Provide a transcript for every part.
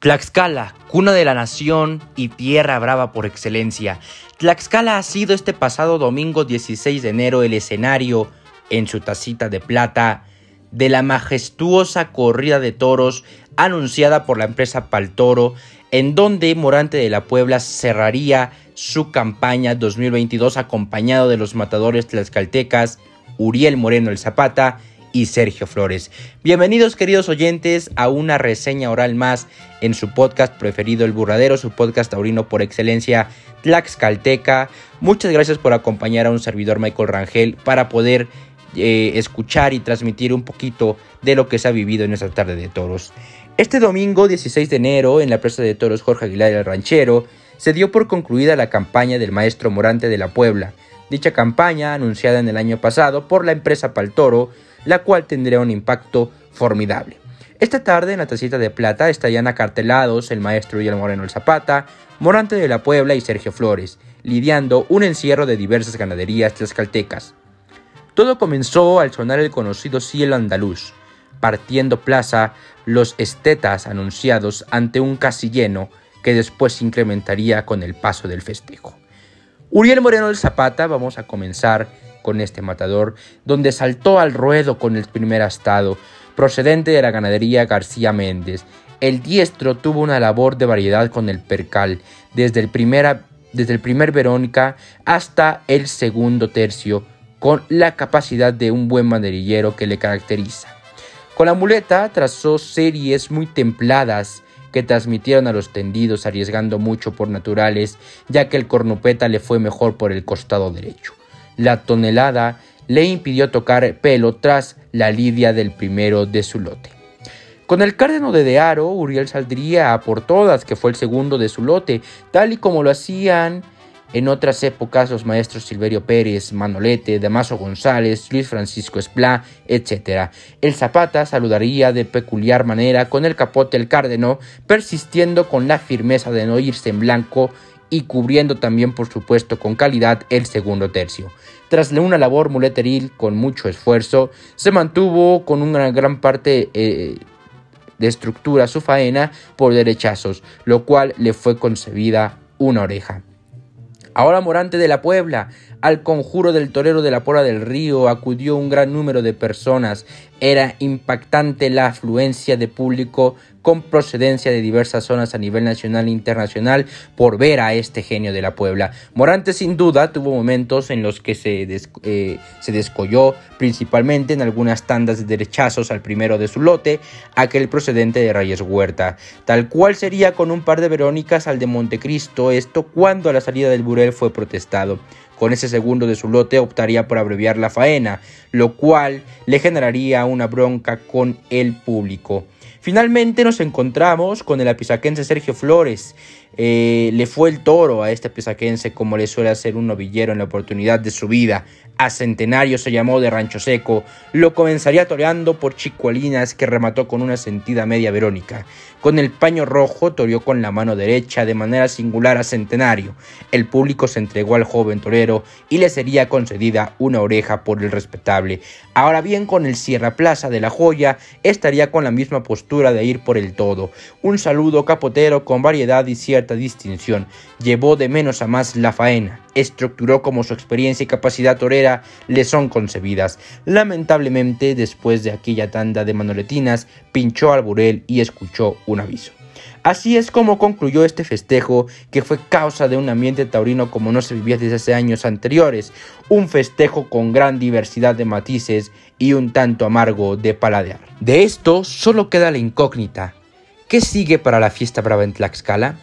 Tlaxcala, cuna de la nación y tierra brava por excelencia. Tlaxcala ha sido este pasado domingo 16 de enero el escenario, en su tacita de plata, de la majestuosa corrida de toros anunciada por la empresa Paltoro, en donde Morante de la Puebla cerraría su campaña 2022 acompañado de los matadores tlaxcaltecas Uriel Moreno el Zapata y Sergio Flores. Bienvenidos queridos oyentes a una reseña oral más en su podcast preferido El Burradero, su podcast taurino por excelencia Tlaxcalteca. Muchas gracias por acompañar a un servidor Michael Rangel para poder eh, escuchar y transmitir un poquito de lo que se ha vivido en esta tarde de toros. Este domingo 16 de enero en la Plaza de Toros Jorge Aguilar el Ranchero se dio por concluida la campaña del maestro Morante de la Puebla. Dicha campaña, anunciada en el año pasado por la empresa Paltoro, la cual tendría un impacto formidable. Esta tarde en la tacita de plata estarían acartelados el maestro Guillermo Moreno el Zapata, Morante de la Puebla y Sergio Flores, lidiando un encierro de diversas ganaderías tlaxcaltecas. Todo comenzó al sonar el conocido cielo andaluz, partiendo plaza los estetas anunciados ante un casi lleno que después se incrementaría con el paso del festejo. Uriel Moreno del Zapata, vamos a comenzar con este matador, donde saltó al ruedo con el primer astado, procedente de la ganadería García Méndez. El diestro tuvo una labor de variedad con el percal, desde el, desde el primer Verónica hasta el segundo tercio, con la capacidad de un buen manderillero que le caracteriza. Con la muleta trazó series muy templadas que transmitieron a los tendidos arriesgando mucho por naturales, ya que el cornupeta le fue mejor por el costado derecho la tonelada le impidió tocar pelo tras la lidia del primero de su lote. Con el cárdeno de Dearo, Uriel saldría a por todas, que fue el segundo de su lote, tal y como lo hacían en otras épocas los maestros Silverio Pérez, Manolete, Damaso González, Luis Francisco Esplá, etc. El Zapata saludaría de peculiar manera con el capote el cárdeno, persistiendo con la firmeza de no irse en blanco y cubriendo también por supuesto con calidad el segundo tercio. Tras una labor muleteril con mucho esfuerzo, se mantuvo con una gran parte eh, de estructura su faena por derechazos, lo cual le fue concebida una oreja. Ahora Morante de la Puebla, al conjuro del torero de la Pora del Río acudió un gran número de personas. Era impactante la afluencia de público con procedencia de diversas zonas a nivel nacional e internacional por ver a este genio de la Puebla. Morante sin duda tuvo momentos en los que se, eh, se descolló principalmente en algunas tandas de derechazos al primero de su lote, aquel procedente de Reyes Huerta, tal cual sería con un par de Verónicas al de Montecristo, esto cuando a la salida del Burel fue protestado. Con ese segundo de su lote optaría por abreviar la faena, lo cual le generaría una bronca con el público. Finalmente nos encontramos con el apisaquense Sergio Flores. Eh, le fue el toro a este apisaquense como le suele hacer un novillero en la oportunidad de su vida. A Centenario se llamó de Rancho Seco. Lo comenzaría toreando por Chicualinas que remató con una sentida media Verónica. Con el paño rojo toreó con la mano derecha de manera singular a Centenario. El público se entregó al joven torero y le sería concedida una oreja por el respetable. Ahora bien, con el Sierra Plaza de la Joya estaría con la misma postura de ir por el todo. Un saludo capotero con variedad y cierta distinción. Llevó de menos a más la faena estructuró como su experiencia y capacidad torera le son concebidas. Lamentablemente, después de aquella tanda de manoletinas, pinchó al burel y escuchó un aviso. Así es como concluyó este festejo, que fue causa de un ambiente taurino como no se vivía desde hace años anteriores, un festejo con gran diversidad de matices y un tanto amargo de paladear. De esto solo queda la incógnita. ¿Qué sigue para la fiesta brava en Tlaxcala?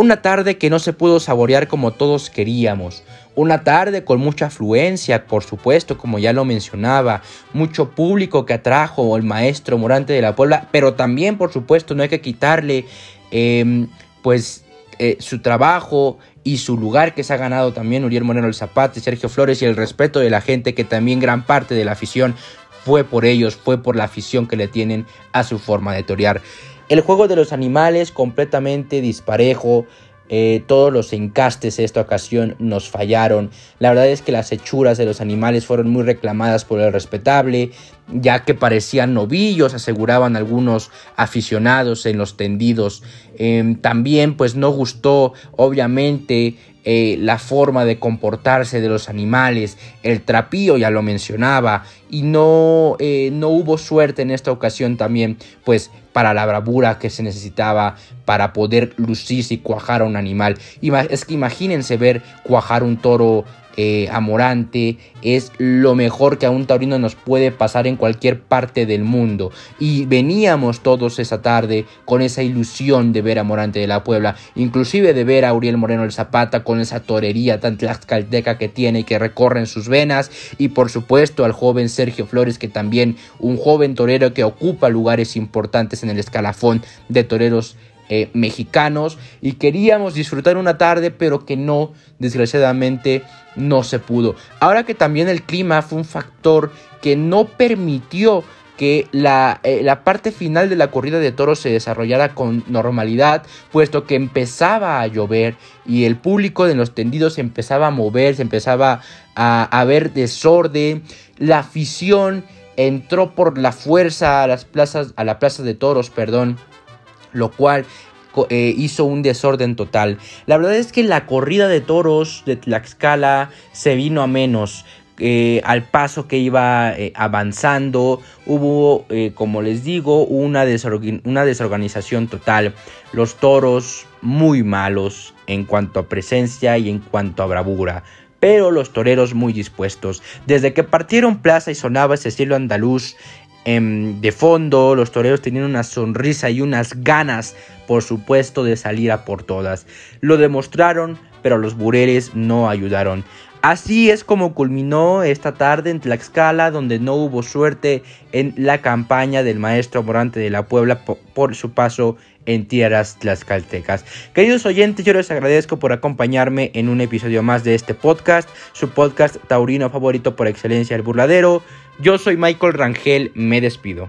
Una tarde que no se pudo saborear como todos queríamos. Una tarde con mucha afluencia, por supuesto, como ya lo mencionaba. Mucho público que atrajo el maestro Morante de la Puebla. Pero también, por supuesto, no hay que quitarle em, pues eh, su trabajo y su lugar que se ha ganado también Uriel Moreno el Zapata y Sergio Flores y el respeto de la gente que también gran parte de la afición fue por ellos, fue por la afición que le tienen a su forma de torear. El juego de los animales completamente disparejo, eh, todos los encastes en esta ocasión nos fallaron. La verdad es que las hechuras de los animales fueron muy reclamadas por el respetable, ya que parecían novillos, aseguraban algunos aficionados en los tendidos. Em, también pues no gustó obviamente eh, la forma de comportarse de los animales, el trapío ya lo mencionaba, y no, eh, no hubo suerte en esta ocasión también, pues para la bravura que se necesitaba para poder lucirse y cuajar a un animal. Es que imagínense ver cuajar un toro eh, amorante es lo mejor que a un taurino nos puede pasar en cualquier parte del mundo. Y veníamos todos esa tarde con esa ilusión de ver a Morante de la Puebla, inclusive de ver a Uriel Moreno el Zapata con esa torería tan tlaxcalteca que tiene y que recorre en sus venas. Y por supuesto al joven Sergio Flores, que también un joven torero que ocupa lugares importantes en el escalafón de toreros eh, mexicanos y queríamos disfrutar una tarde pero que no desgraciadamente no se pudo. Ahora que también el clima fue un factor que no permitió que la, eh, la, parte final de la corrida de toros se desarrollara con normalidad, puesto que empezaba a llover y el público de los tendidos empezaba a mover, se empezaba a, a ver desorden, la afición entró por la fuerza a las plazas, a la plaza de toros, perdón, lo cual eh, hizo un desorden total. La verdad es que la corrida de toros de Tlaxcala se vino a menos. Eh, al paso que iba eh, avanzando, hubo, como les digo, una, una desorganización total. Los toros muy malos en cuanto a presencia y en cuanto a bravura pero los toreros muy dispuestos. Desde que partieron plaza y sonaba ese cielo andaluz, de fondo, los toreros tenían una sonrisa y unas ganas, por supuesto, de salir a por todas. Lo demostraron, pero los bureles no ayudaron. Así es como culminó esta tarde en Tlaxcala, donde no hubo suerte en la campaña del maestro Morante de la Puebla por, su paso en tierras tlaxcaltecas. Queridos oyentes, yo les agradezco por acompañarme en un episodio más de este podcast, su podcast taurino favorito por excelencia, El Burladero. Yo soy Michael Rangel, me despido.